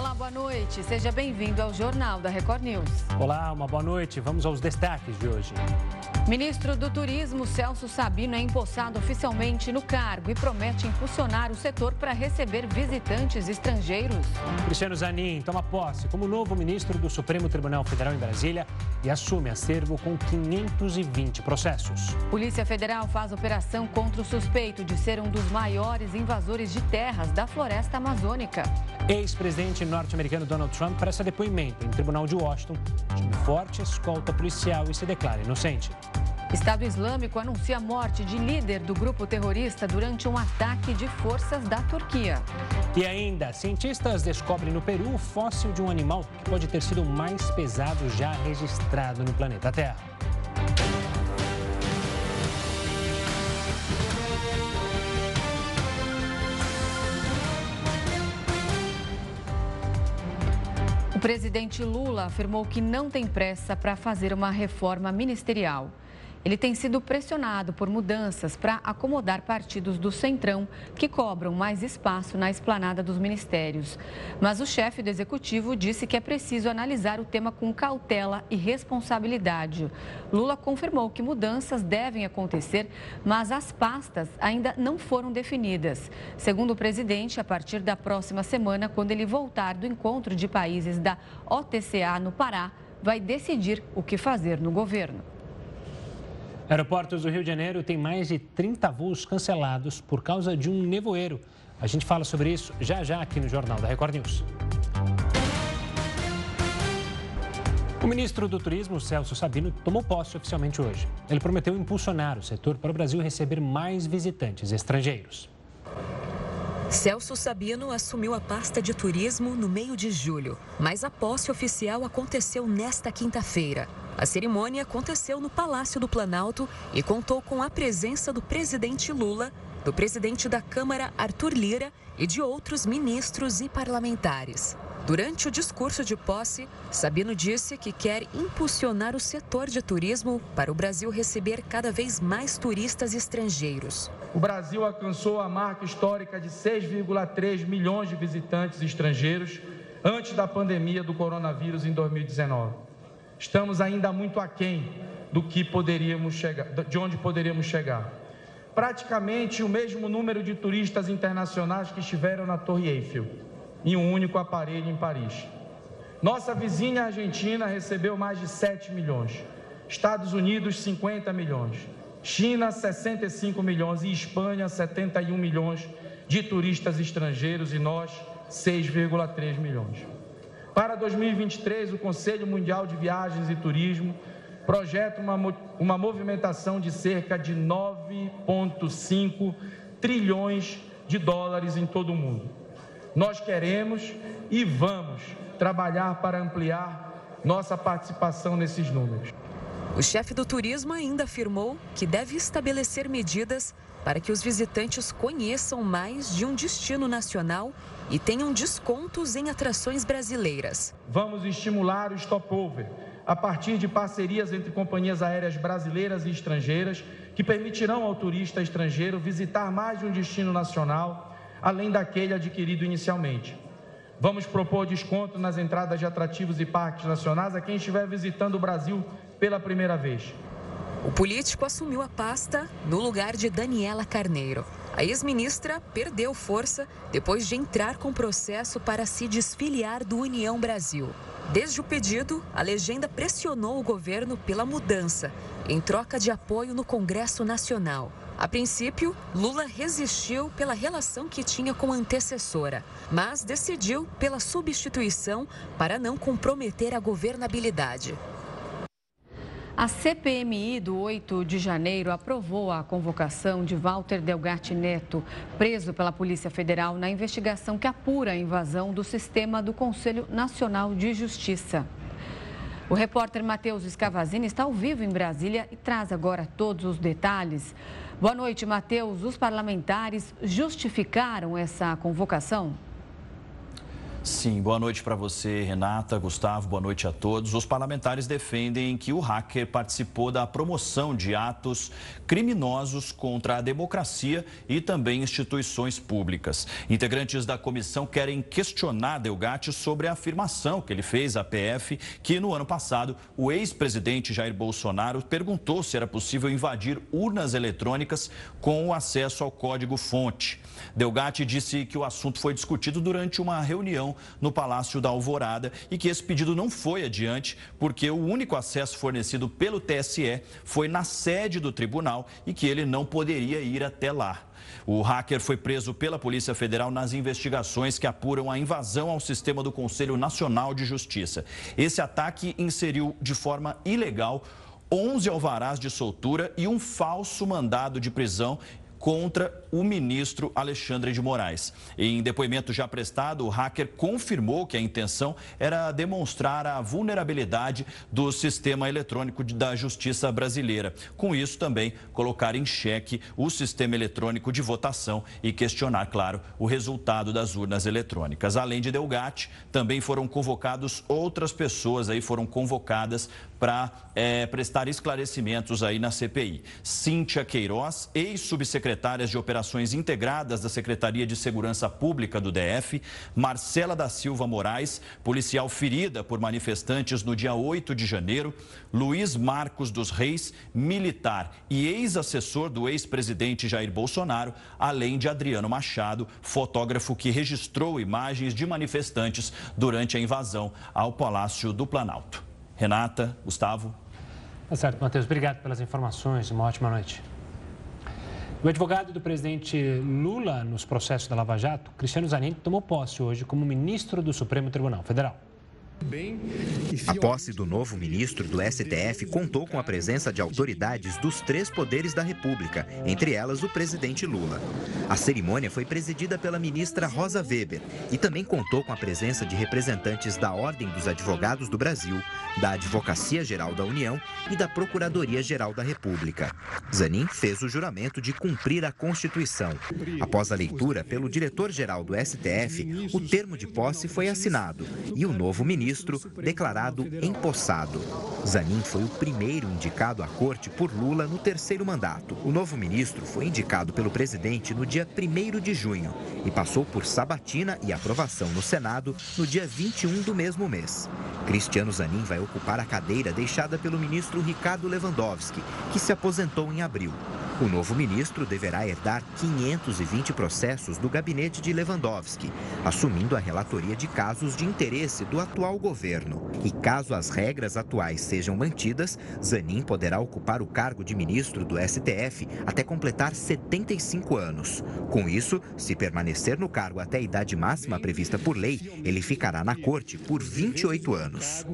Olá, boa noite. Seja bem-vindo ao Jornal da Record News. Olá, uma boa noite. Vamos aos destaques de hoje. Ministro do Turismo Celso Sabino é empossado oficialmente no cargo e promete impulsionar o setor para receber visitantes estrangeiros. Cristiano Zanin toma posse como novo ministro do Supremo Tribunal Federal em Brasília e assume acervo com 520 processos. Polícia Federal faz operação contra o suspeito de ser um dos maiores invasores de terras da floresta amazônica. Ex-presidente norte-americano Donald Trump presta depoimento em tribunal de Washington, de forte escolta policial e se declara inocente. Estado Islâmico anuncia a morte de líder do grupo terrorista durante um ataque de forças da Turquia. E ainda, cientistas descobrem no Peru o fóssil de um animal que pode ter sido o mais pesado já registrado no planeta Terra. O presidente Lula afirmou que não tem pressa para fazer uma reforma ministerial. Ele tem sido pressionado por mudanças para acomodar partidos do Centrão que cobram mais espaço na esplanada dos ministérios. Mas o chefe do executivo disse que é preciso analisar o tema com cautela e responsabilidade. Lula confirmou que mudanças devem acontecer, mas as pastas ainda não foram definidas. Segundo o presidente, a partir da próxima semana, quando ele voltar do encontro de países da OTCA no Pará, vai decidir o que fazer no governo. Aeroportos do Rio de Janeiro têm mais de 30 voos cancelados por causa de um nevoeiro. A gente fala sobre isso já já aqui no Jornal da Record News. O ministro do Turismo, Celso Sabino, tomou posse oficialmente hoje. Ele prometeu impulsionar o setor para o Brasil receber mais visitantes estrangeiros. Celso Sabino assumiu a pasta de turismo no meio de julho, mas a posse oficial aconteceu nesta quinta-feira. A cerimônia aconteceu no Palácio do Planalto e contou com a presença do presidente Lula, do presidente da Câmara Arthur Lira e de outros ministros e parlamentares. Durante o discurso de posse, Sabino disse que quer impulsionar o setor de turismo para o Brasil receber cada vez mais turistas estrangeiros. O Brasil alcançou a marca histórica de 6,3 milhões de visitantes estrangeiros antes da pandemia do coronavírus em 2019 estamos ainda muito aquém do que poderíamos chegar, de onde poderíamos chegar. Praticamente o mesmo número de turistas internacionais que estiveram na Torre Eiffel, em um único aparelho em Paris. Nossa vizinha Argentina recebeu mais de 7 milhões, Estados Unidos 50 milhões, China 65 milhões e Espanha 71 milhões de turistas estrangeiros e nós 6,3 milhões. Para 2023, o Conselho Mundial de Viagens e Turismo projeta uma, uma movimentação de cerca de 9,5 trilhões de dólares em todo o mundo. Nós queremos e vamos trabalhar para ampliar nossa participação nesses números. O chefe do turismo ainda afirmou que deve estabelecer medidas para que os visitantes conheçam mais de um destino nacional e tenham descontos em atrações brasileiras. Vamos estimular o stopover a partir de parcerias entre companhias aéreas brasileiras e estrangeiras que permitirão ao turista estrangeiro visitar mais de um destino nacional, além daquele adquirido inicialmente. Vamos propor desconto nas entradas de atrativos e parques nacionais a quem estiver visitando o Brasil pela primeira vez. O político assumiu a pasta no lugar de Daniela Carneiro. A ex-ministra perdeu força depois de entrar com processo para se desfiliar do União Brasil. Desde o pedido, a legenda pressionou o governo pela mudança, em troca de apoio no Congresso Nacional. A princípio, Lula resistiu pela relação que tinha com a antecessora, mas decidiu pela substituição para não comprometer a governabilidade. A CPMI do 8 de janeiro aprovou a convocação de Walter Delgatti Neto, preso pela Polícia Federal na investigação que apura a invasão do sistema do Conselho Nacional de Justiça. O repórter Matheus Escavazini está ao vivo em Brasília e traz agora todos os detalhes. Boa noite, Matheus. Os parlamentares justificaram essa convocação? Sim, boa noite para você, Renata, Gustavo, boa noite a todos. Os parlamentares defendem que o hacker participou da promoção de atos criminosos contra a democracia e também instituições públicas. Integrantes da comissão querem questionar Delgatti sobre a afirmação que ele fez à PF que no ano passado o ex-presidente Jair Bolsonaro perguntou se era possível invadir urnas eletrônicas com o acesso ao código-fonte. Delgatti disse que o assunto foi discutido durante uma reunião no Palácio da Alvorada e que esse pedido não foi adiante porque o único acesso fornecido pelo TSE foi na sede do tribunal e que ele não poderia ir até lá. O hacker foi preso pela Polícia Federal nas investigações que apuram a invasão ao sistema do Conselho Nacional de Justiça. Esse ataque inseriu de forma ilegal 11 alvarás de soltura e um falso mandado de prisão contra o ministro Alexandre de Moraes. Em depoimento já prestado, o hacker confirmou que a intenção era demonstrar a vulnerabilidade do sistema eletrônico da justiça brasileira. Com isso, também colocar em xeque o sistema eletrônico de votação e questionar, claro, o resultado das urnas eletrônicas. Além de Delgatti, também foram convocados outras pessoas aí foram convocadas para é, prestar esclarecimentos aí na CPI. Cíntia Queiroz, ex-subsecretária de Operações Integradas da Secretaria de Segurança Pública do DF, Marcela da Silva Moraes, policial ferida por manifestantes no dia 8 de janeiro, Luiz Marcos dos Reis, militar e ex-assessor do ex-presidente Jair Bolsonaro, além de Adriano Machado, fotógrafo que registrou imagens de manifestantes durante a invasão ao Palácio do Planalto. Renata, Gustavo. Tá certo, Matheus. Obrigado pelas informações. Uma ótima noite. O advogado do presidente Lula nos processos da Lava Jato, Cristiano Zanin, tomou posse hoje como ministro do Supremo Tribunal Federal. A posse do novo ministro do STF contou com a presença de autoridades dos três poderes da República, entre elas o presidente Lula. A cerimônia foi presidida pela ministra Rosa Weber e também contou com a presença de representantes da Ordem dos Advogados do Brasil, da Advocacia Geral da União e da Procuradoria-Geral da República. Zanin fez o juramento de cumprir a Constituição. Após a leitura pelo diretor-geral do STF, o termo de posse foi assinado e o novo ministro ministro declarado empossado. Zanin foi o primeiro indicado à corte por Lula no terceiro mandato. O novo ministro foi indicado pelo presidente no dia 1 de junho e passou por sabatina e aprovação no Senado no dia 21 do mesmo mês. Cristiano Zanin vai ocupar a cadeira deixada pelo ministro Ricardo Lewandowski, que se aposentou em abril. O novo ministro deverá herdar 520 processos do gabinete de Lewandowski, assumindo a relatoria de casos de interesse do atual governo. E caso as regras atuais sejam mantidas, Zanin poderá ocupar o cargo de ministro do STF até completar 75 anos. Com isso, se permanecer no cargo até a idade máxima prevista por lei, ele ficará na corte por 28 anos.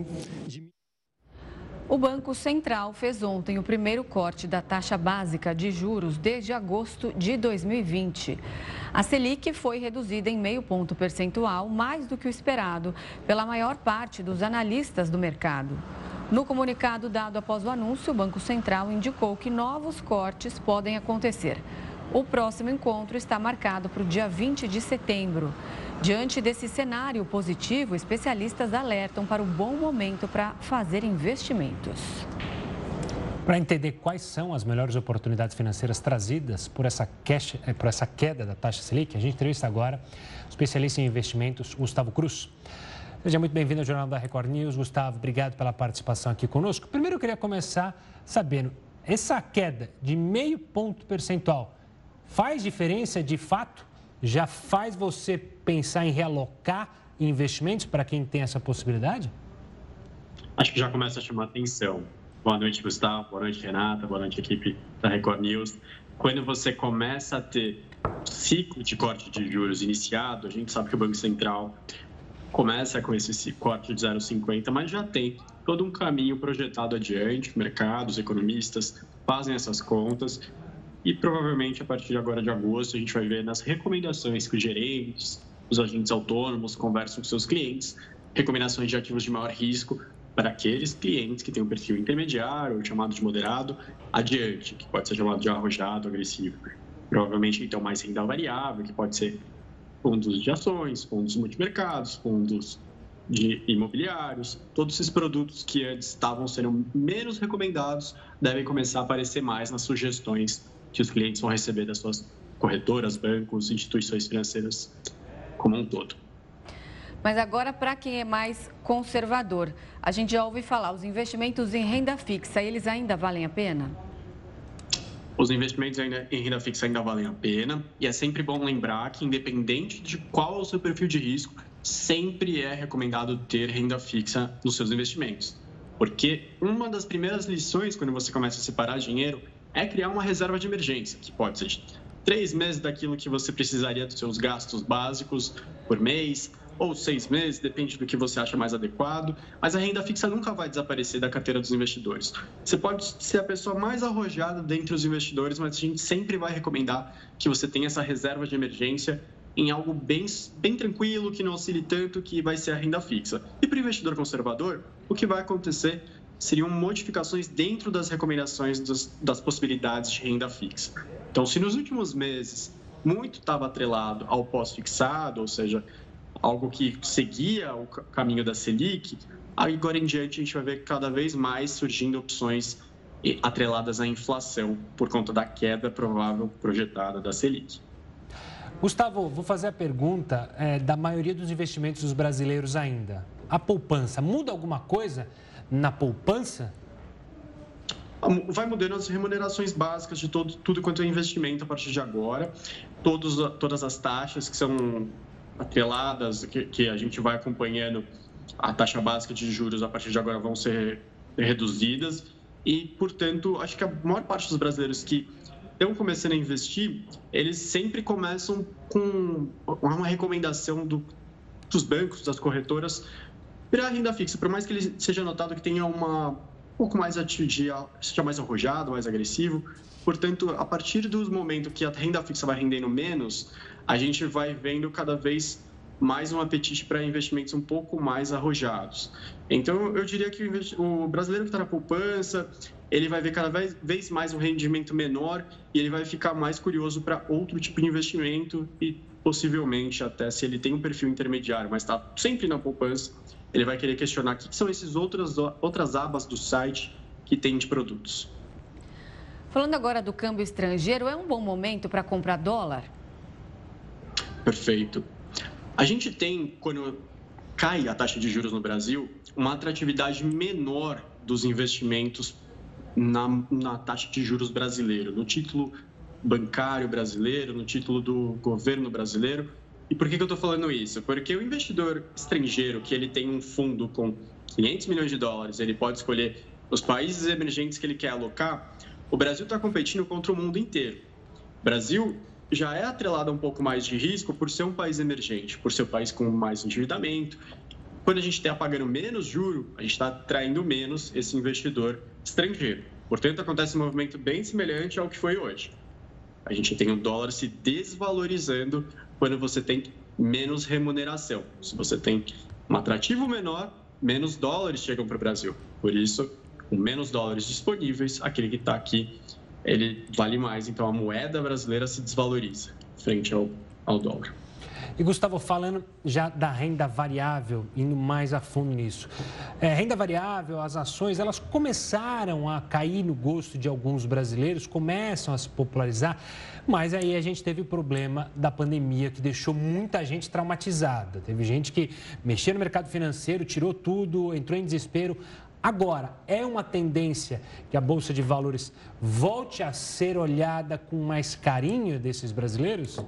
O Banco Central fez ontem o primeiro corte da taxa básica de juros desde agosto de 2020. A Selic foi reduzida em meio ponto percentual, mais do que o esperado, pela maior parte dos analistas do mercado. No comunicado dado após o anúncio, o Banco Central indicou que novos cortes podem acontecer. O próximo encontro está marcado para o dia 20 de setembro. Diante desse cenário positivo, especialistas alertam para o bom momento para fazer investimentos. Para entender quais são as melhores oportunidades financeiras trazidas por essa, cash, eh, por essa queda da taxa Selic, a gente entrevista agora o especialista em investimentos, Gustavo Cruz. Seja muito bem-vindo ao Jornal da Record News. Gustavo, obrigado pela participação aqui conosco. Primeiro, eu queria começar sabendo, essa queda de meio ponto percentual faz diferença de fato já faz você pensar em realocar investimentos para quem tem essa possibilidade? Acho que já começa a chamar atenção. Boa noite, Gustavo. Boa noite, Renata. Boa noite, equipe da Record News. Quando você começa a ter ciclo de corte de juros iniciado, a gente sabe que o Banco Central começa com esse corte de 0,50, mas já tem todo um caminho projetado adiante. Mercados, economistas fazem essas contas e provavelmente a partir de agora de agosto a gente vai ver nas recomendações que os gerentes, os agentes autônomos conversam com seus clientes, recomendações de ativos de maior risco para aqueles clientes que têm um perfil intermediário ou chamado de moderado adiante, que pode ser chamado de arrojado, agressivo. Provavelmente então mais renda variável, que pode ser fundos de ações, fundos multimercados, fundos de imobiliários, todos esses produtos que antes estavam sendo menos recomendados devem começar a aparecer mais nas sugestões que os clientes vão receber das suas corretoras, bancos, instituições financeiras como um todo. Mas agora, para quem é mais conservador, a gente já ouve falar, os investimentos em renda fixa, eles ainda valem a pena? Os investimentos em renda fixa ainda valem a pena e é sempre bom lembrar que, independente de qual é o seu perfil de risco, sempre é recomendado ter renda fixa nos seus investimentos. Porque uma das primeiras lições quando você começa a separar dinheiro é criar uma reserva de emergência, que pode ser de três meses daquilo que você precisaria dos seus gastos básicos por mês, ou seis meses, depende do que você acha mais adequado, mas a renda fixa nunca vai desaparecer da carteira dos investidores. Você pode ser a pessoa mais arrojada dentre os investidores, mas a gente sempre vai recomendar que você tenha essa reserva de emergência em algo bem, bem tranquilo, que não oscile tanto, que vai ser a renda fixa. E para o investidor conservador, o que vai acontecer seriam modificações dentro das recomendações dos, das possibilidades de renda fixa. Então, se nos últimos meses muito estava atrelado ao pós-fixado, ou seja, algo que seguia o caminho da Selic, agora em diante a gente vai ver cada vez mais surgindo opções atreladas à inflação por conta da queda provável projetada da Selic. Gustavo, vou fazer a pergunta é, da maioria dos investimentos dos brasileiros ainda. A poupança, muda alguma coisa na poupança? Vai mudando as remunerações básicas de todo, tudo quanto é investimento a partir de agora. Todos, todas as taxas que são atreladas, que, que a gente vai acompanhando a taxa básica de juros a partir de agora vão ser reduzidas. E, portanto, acho que a maior parte dos brasileiros que estão começando a investir, eles sempre começam com uma recomendação do, dos bancos, das corretoras, para a renda fixa, por mais que ele seja notado que tenha uma um pouco mais atividade, seja mais arrojado, mais agressivo. Portanto, a partir do momento que a renda fixa vai rendendo menos, a gente vai vendo cada vez mais um apetite para investimentos um pouco mais arrojados. Então, eu diria que o brasileiro que está na poupança, ele vai ver cada vez mais um rendimento menor e ele vai ficar mais curioso para outro tipo de investimento e possivelmente até se ele tem um perfil intermediário, mas está sempre na poupança, ele vai querer questionar o que são essas outras, outras abas do site que tem de produtos. Falando agora do câmbio estrangeiro, é um bom momento para comprar dólar? Perfeito. A gente tem, quando cai a taxa de juros no Brasil, uma atratividade menor dos investimentos na, na taxa de juros brasileiro, no título bancário brasileiro, no título do governo brasileiro. E por que, que eu estou falando isso? Porque o investidor estrangeiro que ele tem um fundo com 500 milhões de dólares, ele pode escolher os países emergentes que ele quer alocar. O Brasil está competindo contra o mundo inteiro. O Brasil já é atrelado a um pouco mais de risco por ser um país emergente, por ser um país com mais endividamento. Quando a gente está pagando menos juro, a gente está atraindo menos esse investidor estrangeiro. Portanto, acontece um movimento bem semelhante ao que foi hoje. A gente tem o dólar se desvalorizando quando você tem menos remuneração. Se você tem um atrativo menor, menos dólares chegam para o Brasil. Por isso, com menos dólares disponíveis, aquele que está aqui ele vale mais. Então a moeda brasileira se desvaloriza frente ao, ao dólar. E Gustavo, falando já da renda variável, indo mais a fundo nisso. É, renda variável, as ações, elas começaram a cair no gosto de alguns brasileiros, começam a se popularizar, mas aí a gente teve o problema da pandemia que deixou muita gente traumatizada. Teve gente que mexeu no mercado financeiro, tirou tudo, entrou em desespero. Agora, é uma tendência que a Bolsa de Valores volte a ser olhada com mais carinho desses brasileiros?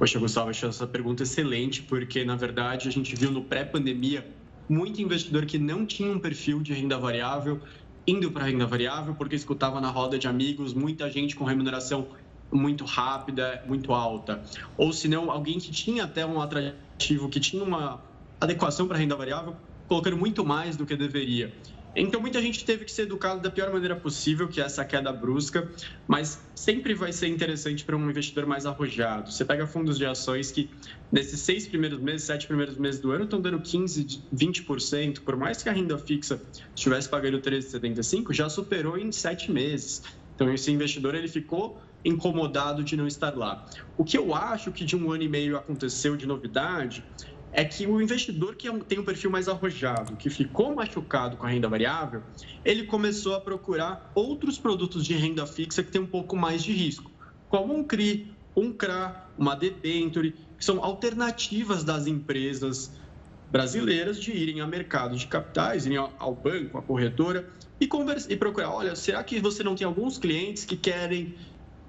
Poxa, Gustavo, acho essa pergunta excelente, porque, na verdade, a gente viu no pré-pandemia muito investidor que não tinha um perfil de renda variável indo para renda variável porque escutava na roda de amigos muita gente com remuneração muito rápida, muito alta. Ou se não, alguém que tinha até um atrativo, que tinha uma adequação para renda variável, colocando muito mais do que deveria. Então, muita gente teve que ser educado da pior maneira possível, que é essa queda brusca, mas sempre vai ser interessante para um investidor mais arrojado. Você pega fundos de ações que, nesses seis primeiros meses, sete primeiros meses do ano, estão dando 15%, 20%, por mais que a renda fixa estivesse pagando 13,75%, já superou em sete meses. Então, esse investidor ele ficou incomodado de não estar lá. O que eu acho que de um ano e meio aconteceu de novidade é que o investidor que é tem um perfil mais arrojado, que ficou machucado com a renda variável, ele começou a procurar outros produtos de renda fixa que tem um pouco mais de risco, como um CRI, um CRA, uma debenture, que são alternativas das empresas brasileiras de irem ao mercado de capitais, irem ao banco, à corretora e, conversa, e procurar, olha, será que você não tem alguns clientes que querem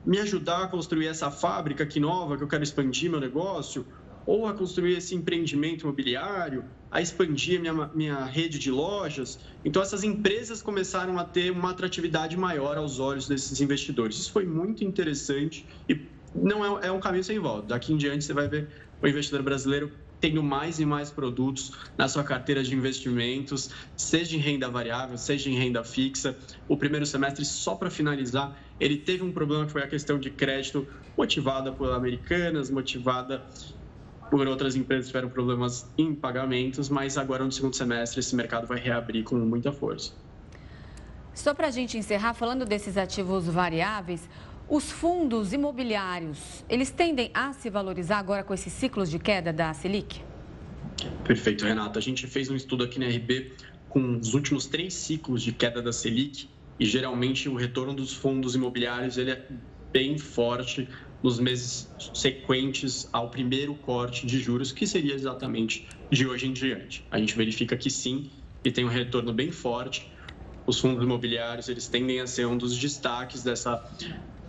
me ajudar a construir essa fábrica aqui nova, que eu quero expandir meu negócio? Ou a construir esse empreendimento imobiliário, a expandir minha, minha rede de lojas. Então, essas empresas começaram a ter uma atratividade maior aos olhos desses investidores. Isso foi muito interessante e não é, é um caminho sem volta. Daqui em diante, você vai ver o investidor brasileiro tendo mais e mais produtos na sua carteira de investimentos, seja em renda variável, seja em renda fixa. O primeiro semestre, só para finalizar, ele teve um problema que foi a questão de crédito motivada por americanas, motivada por outras empresas tiveram problemas em pagamentos, mas agora no segundo semestre esse mercado vai reabrir com muita força. Só para a gente encerrar, falando desses ativos variáveis, os fundos imobiliários, eles tendem a se valorizar agora com esses ciclos de queda da Selic? Perfeito, Renata. A gente fez um estudo aqui na RB com os últimos três ciclos de queda da Selic e geralmente o retorno dos fundos imobiliários ele é bem forte nos meses sequentes ao primeiro corte de juros, que seria exatamente de hoje em diante. A gente verifica que sim, e tem um retorno bem forte. Os fundos imobiliários eles tendem a ser um dos destaques dessa,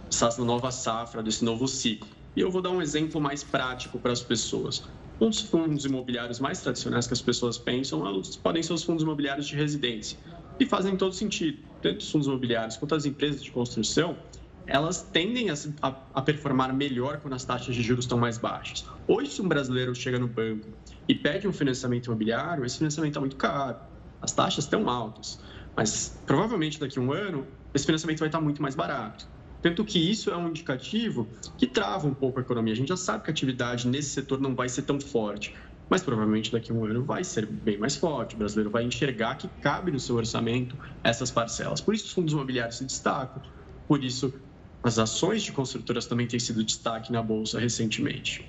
dessa nova safra, desse novo ciclo. E eu vou dar um exemplo mais prático para as pessoas. Um dos fundos imobiliários mais tradicionais que as pessoas pensam podem ser os fundos imobiliários de residência, e fazem todo sentido. Tanto os fundos imobiliários quanto as empresas de construção, elas tendem a, a, a, performar melhor quando as taxas de juros estão mais baixas. Hoje, se um brasileiro chega no banco e pede um financiamento imobiliário, esse financiamento está muito caro, as taxas estão altas, mas provavelmente daqui a um ano esse financiamento vai estar muito mais barato. Tanto que isso é um indicativo que trava um pouco a economia. A gente já sabe que a atividade nesse setor não vai ser tão forte, mas provavelmente daqui a um ano vai ser bem mais forte. O brasileiro vai enxergar que cabe no seu orçamento essas parcelas. Por isso, os fundos imobiliários se destacam, por isso, as ações de construtoras também têm sido destaque na Bolsa recentemente.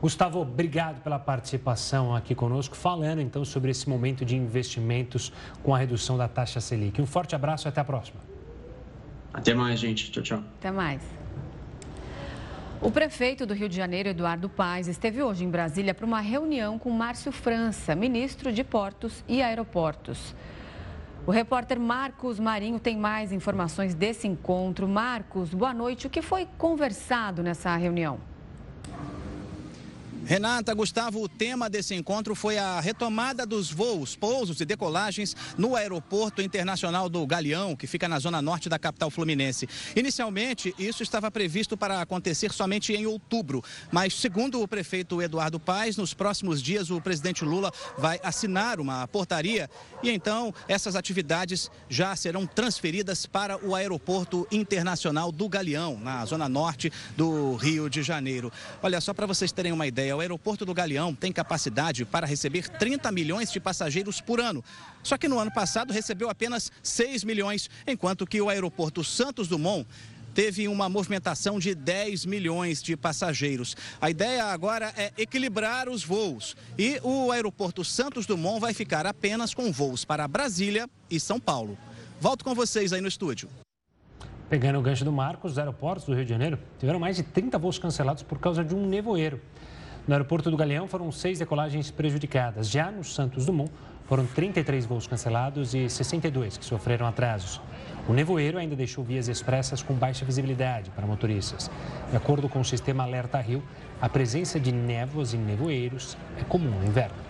Gustavo, obrigado pela participação aqui conosco, falando então sobre esse momento de investimentos com a redução da taxa Selic. Um forte abraço e até a próxima. Até mais, gente. Tchau, tchau. Até mais. O prefeito do Rio de Janeiro, Eduardo Paes, esteve hoje em Brasília para uma reunião com Márcio França, ministro de Portos e Aeroportos. O repórter Marcos Marinho tem mais informações desse encontro. Marcos, boa noite. O que foi conversado nessa reunião? Renata, Gustavo, o tema desse encontro foi a retomada dos voos, pousos e decolagens no Aeroporto Internacional do Galeão, que fica na zona norte da capital fluminense. Inicialmente, isso estava previsto para acontecer somente em outubro, mas segundo o prefeito Eduardo Paes, nos próximos dias o presidente Lula vai assinar uma portaria e então essas atividades já serão transferidas para o Aeroporto Internacional do Galeão, na zona norte do Rio de Janeiro. Olha, só para vocês terem uma ideia, o aeroporto do Galeão tem capacidade para receber 30 milhões de passageiros por ano. Só que no ano passado recebeu apenas 6 milhões, enquanto que o aeroporto Santos Dumont teve uma movimentação de 10 milhões de passageiros. A ideia agora é equilibrar os voos e o aeroporto Santos Dumont vai ficar apenas com voos para Brasília e São Paulo. Volto com vocês aí no estúdio. Pegando o gancho do Marcos, os aeroportos do Rio de Janeiro tiveram mais de 30 voos cancelados por causa de um nevoeiro. No aeroporto do Galeão foram seis decolagens prejudicadas. Já no Santos Dumont foram 33 voos cancelados e 62 que sofreram atrasos. O nevoeiro ainda deixou vias expressas com baixa visibilidade para motoristas. De acordo com o sistema Alerta Rio, a presença de névoas e nevoeiros é comum no inverno.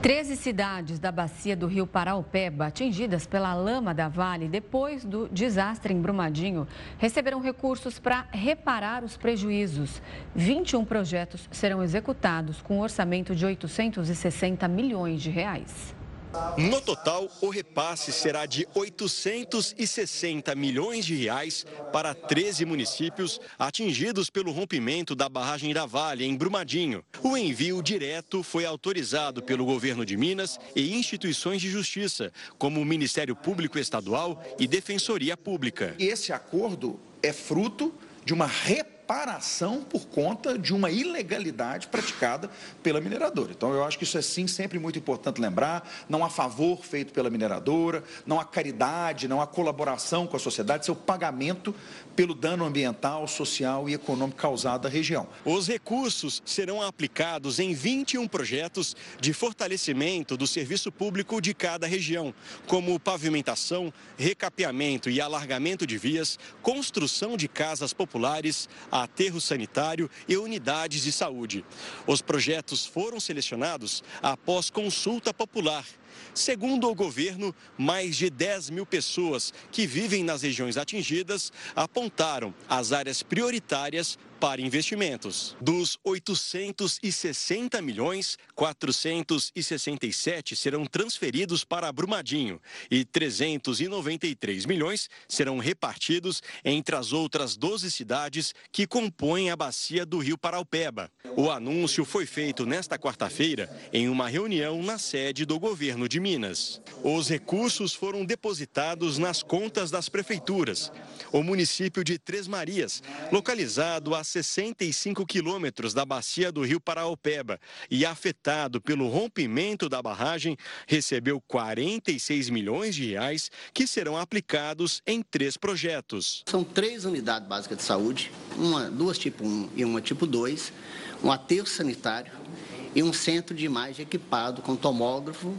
Treze cidades da bacia do rio Paraupeba, atingidas pela lama da Vale depois do desastre em Brumadinho, receberão recursos para reparar os prejuízos. 21 projetos serão executados com um orçamento de 860 milhões de reais. No total, o repasse será de 860 milhões de reais para 13 municípios atingidos pelo rompimento da barragem da Vale, em Brumadinho. O envio direto foi autorizado pelo governo de Minas e instituições de justiça, como o Ministério Público Estadual e Defensoria Pública. Esse acordo é fruto de uma reparação reparação por conta de uma ilegalidade praticada pela mineradora. Então, eu acho que isso é sim sempre muito importante lembrar. Não há favor feito pela mineradora, não há caridade, não há colaboração com a sociedade, seu pagamento pelo dano ambiental, social e econômico causado à região. Os recursos serão aplicados em 21 projetos de fortalecimento do serviço público de cada região, como pavimentação, recapeamento e alargamento de vias, construção de casas populares, aterro sanitário e unidades de saúde. Os projetos foram selecionados após consulta popular Segundo o governo, mais de 10 mil pessoas que vivem nas regiões atingidas apontaram as áreas prioritárias para investimentos. Dos 860 milhões, 467 serão transferidos para Brumadinho e 393 milhões serão repartidos entre as outras 12 cidades que compõem a bacia do Rio Paraupeba. O anúncio foi feito nesta quarta-feira em uma reunião na sede do governo de Minas. Os recursos foram depositados nas contas das prefeituras. O município de Três Marias, localizado a 65 quilômetros da bacia do rio Paraopeba e afetado pelo rompimento da barragem, recebeu 46 milhões de reais que serão aplicados em três projetos. São três unidades básicas de saúde, uma, duas tipo 1 e uma tipo 2, um aterro sanitário e um centro de imagem equipado com tomógrafo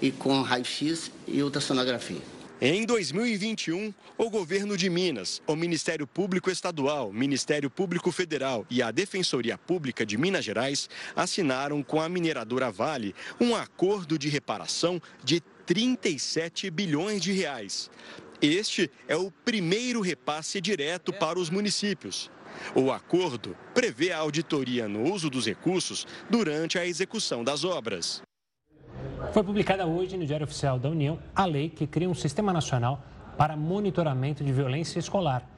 e com raio-x e ultrassonografia. Em 2021, o governo de Minas, o Ministério Público Estadual, Ministério Público Federal e a Defensoria Pública de Minas Gerais assinaram com a mineradora Vale um acordo de reparação de 37 bilhões de reais. Este é o primeiro repasse direto para os municípios. O acordo prevê a auditoria no uso dos recursos durante a execução das obras. Foi publicada hoje no Diário Oficial da União a lei que cria um sistema nacional para monitoramento de violência escolar.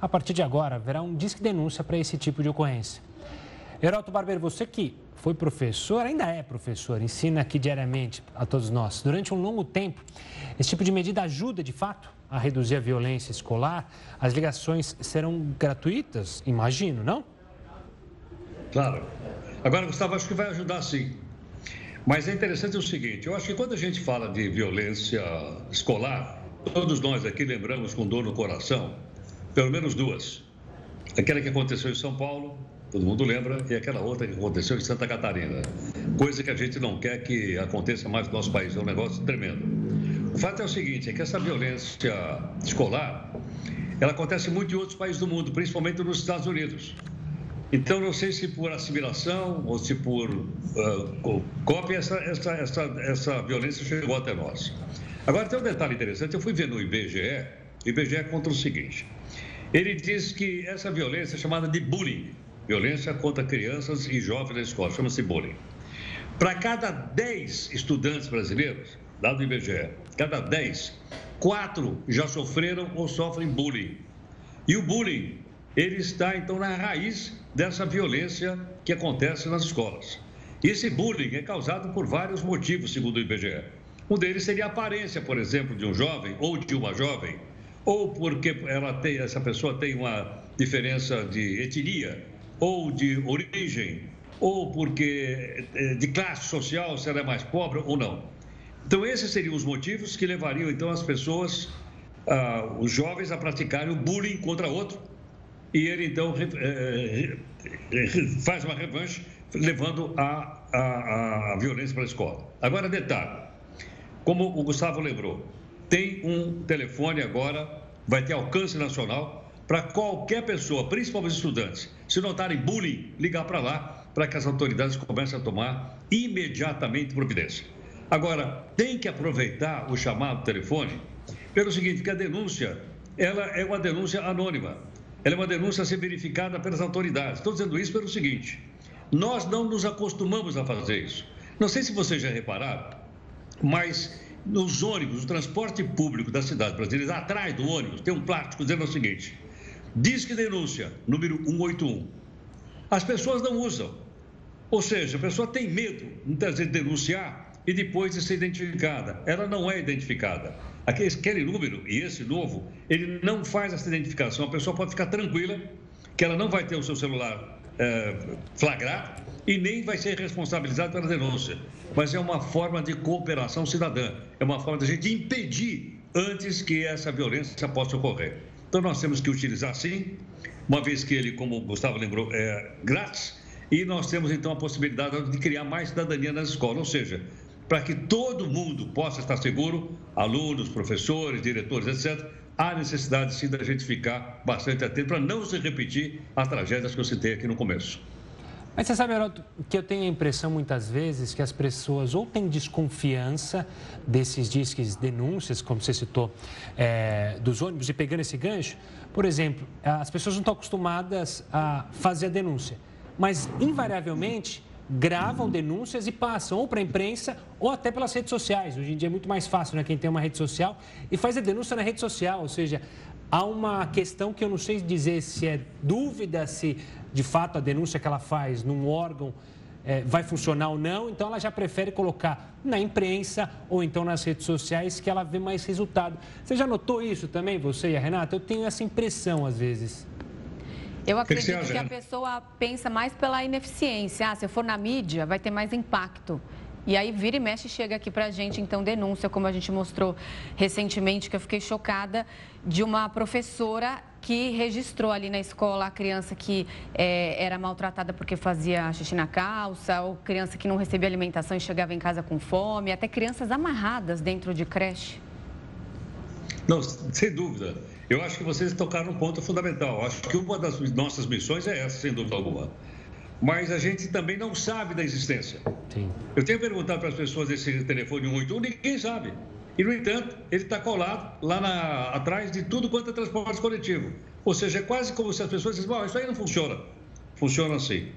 A partir de agora, haverá um disque denúncia para esse tipo de ocorrência. Heroto Barbeiro, você que foi professor, ainda é professor, ensina aqui diariamente a todos nós. Durante um longo tempo, esse tipo de medida ajuda, de fato, a reduzir a violência escolar? As ligações serão gratuitas, imagino, não? Claro. Agora, Gustavo, acho que vai ajudar sim. Mas é interessante o seguinte: eu acho que quando a gente fala de violência escolar, todos nós aqui lembramos com dor no coração, pelo menos duas. Aquela que aconteceu em São Paulo, todo mundo lembra, e aquela outra que aconteceu em Santa Catarina. Coisa que a gente não quer que aconteça mais no nosso país, é um negócio tremendo. O fato é o seguinte: é que essa violência escolar, ela acontece muito em outros países do mundo, principalmente nos Estados Unidos. Então, não sei se por assimilação ou se por uh, cópia, essa, essa, essa, essa violência chegou até nós. Agora, tem um detalhe interessante: eu fui ver no IBGE, o IBGE conta o seguinte. Ele diz que essa violência é chamada de bullying violência contra crianças e jovens na escola, chama-se bullying. Para cada 10 estudantes brasileiros, dado do IBGE, cada 10, 4 já sofreram ou sofrem bullying. E o bullying, ele está então na raiz dessa violência que acontece nas escolas. Esse bullying é causado por vários motivos, segundo o IBGE. Um deles seria a aparência, por exemplo, de um jovem ou de uma jovem, ou porque ela tem, essa pessoa tem uma diferença de etnia, ou de origem, ou porque eh, de classe social, se ela é mais pobre ou não. Então, esses seriam os motivos que levariam então as pessoas, ah, os jovens, a praticarem o bullying contra outro e ele então eh, faz uma revanche, levando a, a, a violência para a escola. Agora, detalhe: como o Gustavo lembrou, tem um telefone agora, vai ter alcance nacional para qualquer pessoa, principalmente estudantes, se notarem bullying, ligar para lá para que as autoridades comecem a tomar imediatamente providência. Agora, tem que aproveitar o chamado telefone pelo seguinte, que a denúncia, ela é uma denúncia anônima. Ela é uma denúncia a ser verificada pelas autoridades. Estou dizendo isso pelo seguinte: nós não nos acostumamos a fazer isso. Não sei se vocês já repararam, Mas nos ônibus, o transporte público da cidade brasileira, atrás do ônibus, tem um plástico dizendo o seguinte: diz que denúncia, número 181. As pessoas não usam. Ou seja, a pessoa tem medo, muitas vezes, de denunciar e depois de ser identificada. Ela não é identificada. Aquele número e esse novo, ele não faz essa identificação. A pessoa pode ficar tranquila que ela não vai ter o seu celular é, flagrado e nem vai ser responsabilizada pela denúncia. Mas é uma forma de cooperação cidadã. É uma forma de a gente impedir antes que essa violência possa ocorrer. Então nós temos que utilizar sim, uma vez que ele, como o Gustavo lembrou, é grátis, e nós temos então a possibilidade de criar mais cidadania nas escolas, ou seja, para que todo mundo possa estar seguro, alunos, professores, diretores, etc., há necessidade sim da gente ficar bastante atento para não se repetir as tragédias que eu citei aqui no começo. Mas você sabe, Heroto, que eu tenho a impressão muitas vezes que as pessoas ou têm desconfiança desses disques denúncias, como você citou, é, dos ônibus, e pegando esse gancho, por exemplo, as pessoas não estão acostumadas a fazer a denúncia, mas invariavelmente gravam denúncias e passam ou para a imprensa ou até pelas redes sociais. Hoje em dia é muito mais fácil, né? Quem tem uma rede social e faz a denúncia na rede social, ou seja, há uma questão que eu não sei dizer se é dúvida se de fato a denúncia que ela faz num órgão é, vai funcionar ou não, então ela já prefere colocar na imprensa ou então nas redes sociais que ela vê mais resultado. Você já notou isso também, você e a Renata? Eu tenho essa impressão às vezes. Eu acredito que, que a pessoa pensa mais pela ineficiência. Ah, se eu for na mídia, vai ter mais impacto. E aí vira e mexe chega aqui para a gente, então, denúncia, como a gente mostrou recentemente, que eu fiquei chocada, de uma professora que registrou ali na escola a criança que é, era maltratada porque fazia xixi na calça, ou criança que não recebia alimentação e chegava em casa com fome, até crianças amarradas dentro de creche. Não, sem dúvida. Eu acho que vocês tocaram um ponto fundamental. Acho que uma das nossas missões é essa, sem dúvida alguma. Mas a gente também não sabe da existência. Sim. Eu tenho perguntado para as pessoas desse telefone 181, ninguém sabe. E, no entanto, ele está colado lá na, atrás de tudo quanto é transporte coletivo. Ou seja, é quase como se as pessoas dissessem, isso aí não funciona. Funciona assim.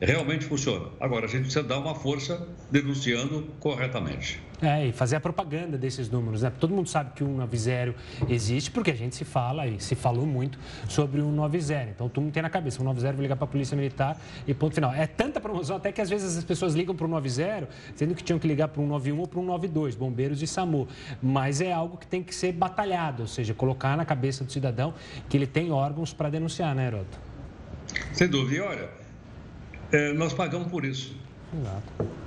Realmente funciona. Agora, a gente precisa dar uma força denunciando corretamente. É, e fazer a propaganda desses números, né? Todo mundo sabe que o 190 existe porque a gente se fala e se falou muito sobre o 190. Então, todo mundo tem na cabeça, o 190 vai ligar para a Polícia Militar e ponto final. É tanta promoção até que às vezes as pessoas ligam para o 190, sendo que tinham que ligar para o 191 ou para o 192, bombeiros e SAMU. Mas é algo que tem que ser batalhado, ou seja, colocar na cabeça do cidadão que ele tem órgãos para denunciar, né, Heroto? Sem dúvida. E olha, é, nós pagamos por isso. Exato.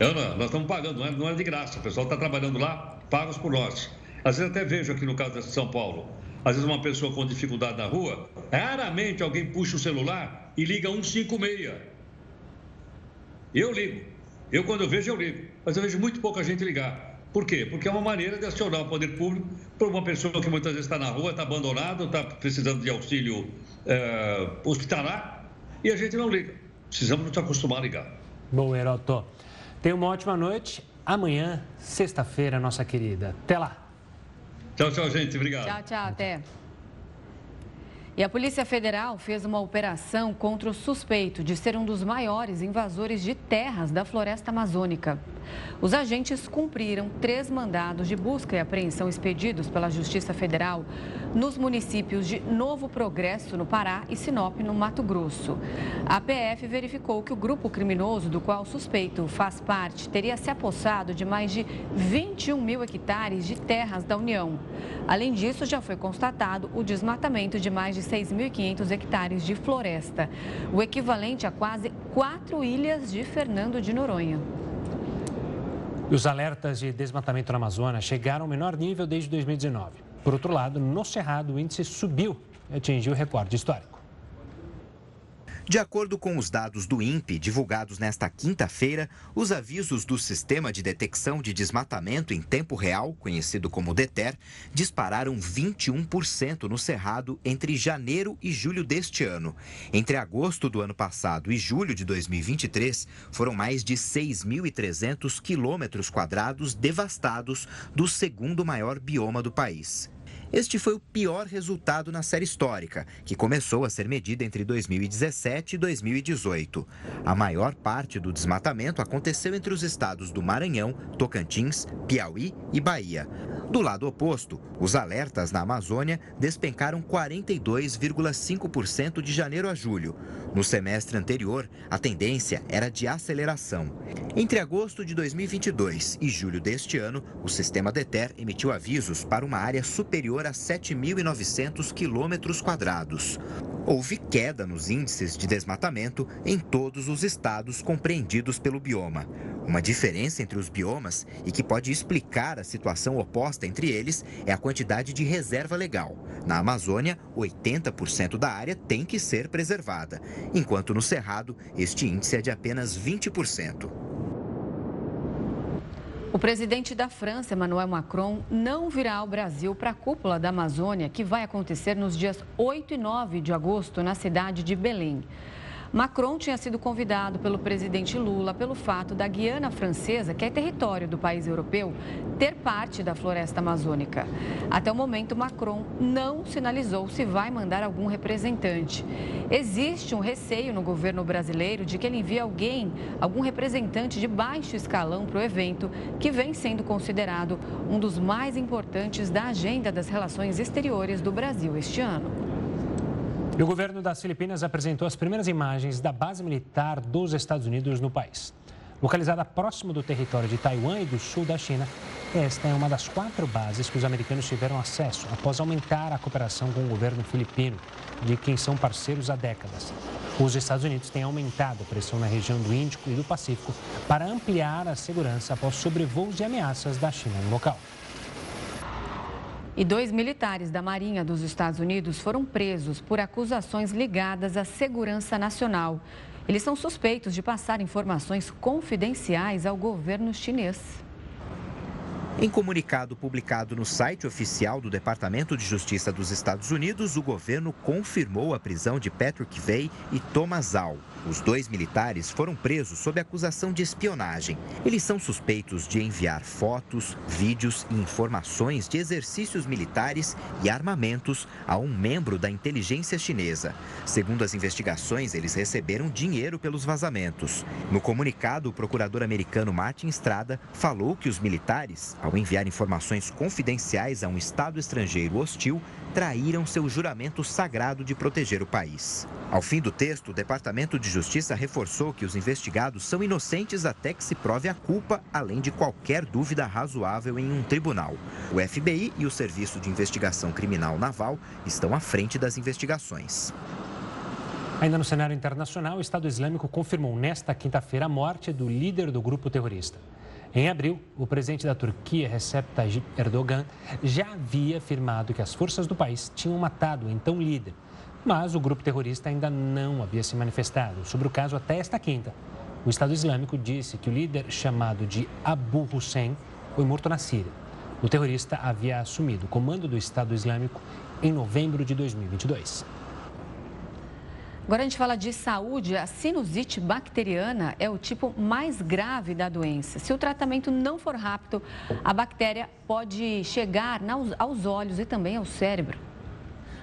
Eu não, nós estamos pagando, não é, não é de graça. O pessoal está trabalhando lá, pagos por nós. Às vezes até vejo aqui no caso de São Paulo, às vezes uma pessoa com dificuldade na rua, raramente alguém puxa o celular e liga 156. Eu ligo. Eu, quando eu vejo, eu ligo. Mas eu vejo muito pouca gente ligar. Por quê? Porque é uma maneira de acionar o poder público para uma pessoa que muitas vezes está na rua, está abandonado, está precisando de auxílio é, hospitalar e a gente não liga. Precisamos nos acostumar a ligar. Bom, Heroto. Tenha uma ótima noite. Amanhã, sexta-feira, nossa querida. Até lá. Tchau, tchau, gente. Obrigado. Tchau, tchau. Até. E a Polícia Federal fez uma operação contra o suspeito de ser um dos maiores invasores de terras da floresta amazônica. Os agentes cumpriram três mandados de busca e apreensão expedidos pela Justiça Federal nos municípios de Novo Progresso, no Pará, e Sinop, no Mato Grosso. A PF verificou que o grupo criminoso do qual o suspeito faz parte teria se apossado de mais de 21 mil hectares de terras da União. Além disso, já foi constatado o desmatamento de mais de 6.500 hectares de floresta, o equivalente a quase quatro ilhas de Fernando de Noronha. os alertas de desmatamento na Amazônia chegaram ao menor nível desde 2019. Por outro lado, no Cerrado, o índice subiu e atingiu o recorde histórico. De acordo com os dados do INPE divulgados nesta quinta-feira, os avisos do Sistema de Detecção de Desmatamento em Tempo Real, conhecido como DETER, dispararam 21% no Cerrado entre janeiro e julho deste ano. Entre agosto do ano passado e julho de 2023, foram mais de 6.300 quilômetros quadrados devastados do segundo maior bioma do país. Este foi o pior resultado na série histórica, que começou a ser medida entre 2017 e 2018. A maior parte do desmatamento aconteceu entre os estados do Maranhão, Tocantins, Piauí e Bahia. Do lado oposto, os alertas na Amazônia despencaram 42,5% de janeiro a julho. No semestre anterior, a tendência era de aceleração. Entre agosto de 2022 e julho deste ano, o sistema DETER emitiu avisos para uma área superior a 7.900 quilômetros quadrados. Houve queda nos índices de desmatamento em todos os estados compreendidos pelo bioma. Uma diferença entre os biomas e que pode explicar a situação oposta entre eles é a quantidade de reserva legal. Na Amazônia, 80% da área tem que ser preservada, enquanto no Cerrado, este índice é de apenas 20%. O presidente da França, Emmanuel Macron, não virá ao Brasil para a cúpula da Amazônia, que vai acontecer nos dias 8 e 9 de agosto na cidade de Belém. Macron tinha sido convidado pelo presidente Lula pelo fato da Guiana Francesa, que é território do país europeu, ter parte da floresta amazônica. Até o momento, Macron não sinalizou se vai mandar algum representante. Existe um receio no governo brasileiro de que ele envie alguém, algum representante de baixo escalão para o evento, que vem sendo considerado um dos mais importantes da agenda das relações exteriores do Brasil este ano. E o governo das Filipinas apresentou as primeiras imagens da base militar dos Estados Unidos no país. Localizada próximo do território de Taiwan e do sul da China, esta é uma das quatro bases que os americanos tiveram acesso após aumentar a cooperação com o governo filipino, de quem são parceiros há décadas. Os Estados Unidos têm aumentado a pressão na região do Índico e do Pacífico para ampliar a segurança após sobrevoos e ameaças da China no local. E dois militares da Marinha dos Estados Unidos foram presos por acusações ligadas à segurança nacional. Eles são suspeitos de passar informações confidenciais ao governo chinês. Em comunicado publicado no site oficial do Departamento de Justiça dos Estados Unidos, o governo confirmou a prisão de Patrick Vey e Thomas Zhao. Os dois militares foram presos sob acusação de espionagem. Eles são suspeitos de enviar fotos, vídeos e informações de exercícios militares e armamentos a um membro da inteligência chinesa. Segundo as investigações, eles receberam dinheiro pelos vazamentos. No comunicado, o procurador americano Martin Estrada falou que os militares, ao enviar informações confidenciais a um Estado estrangeiro hostil, traíram seu juramento sagrado de proteger o país. Ao fim do texto, o Departamento de Justiça reforçou que os investigados são inocentes até que se prove a culpa, além de qualquer dúvida razoável em um tribunal. O FBI e o Serviço de Investigação Criminal Naval estão à frente das investigações. Ainda no cenário internacional, o Estado Islâmico confirmou nesta quinta-feira a morte do líder do grupo terrorista. Em abril, o presidente da Turquia, Recep Tayyip Erdogan, já havia afirmado que as forças do país tinham matado o então líder, mas o grupo terrorista ainda não havia se manifestado sobre o caso até esta quinta. O Estado Islâmico disse que o líder chamado de Abu Hussein foi morto na Síria. O terrorista havia assumido o comando do Estado Islâmico em novembro de 2022. Agora a gente fala de saúde. A sinusite bacteriana é o tipo mais grave da doença. Se o tratamento não for rápido, a bactéria pode chegar aos olhos e também ao cérebro.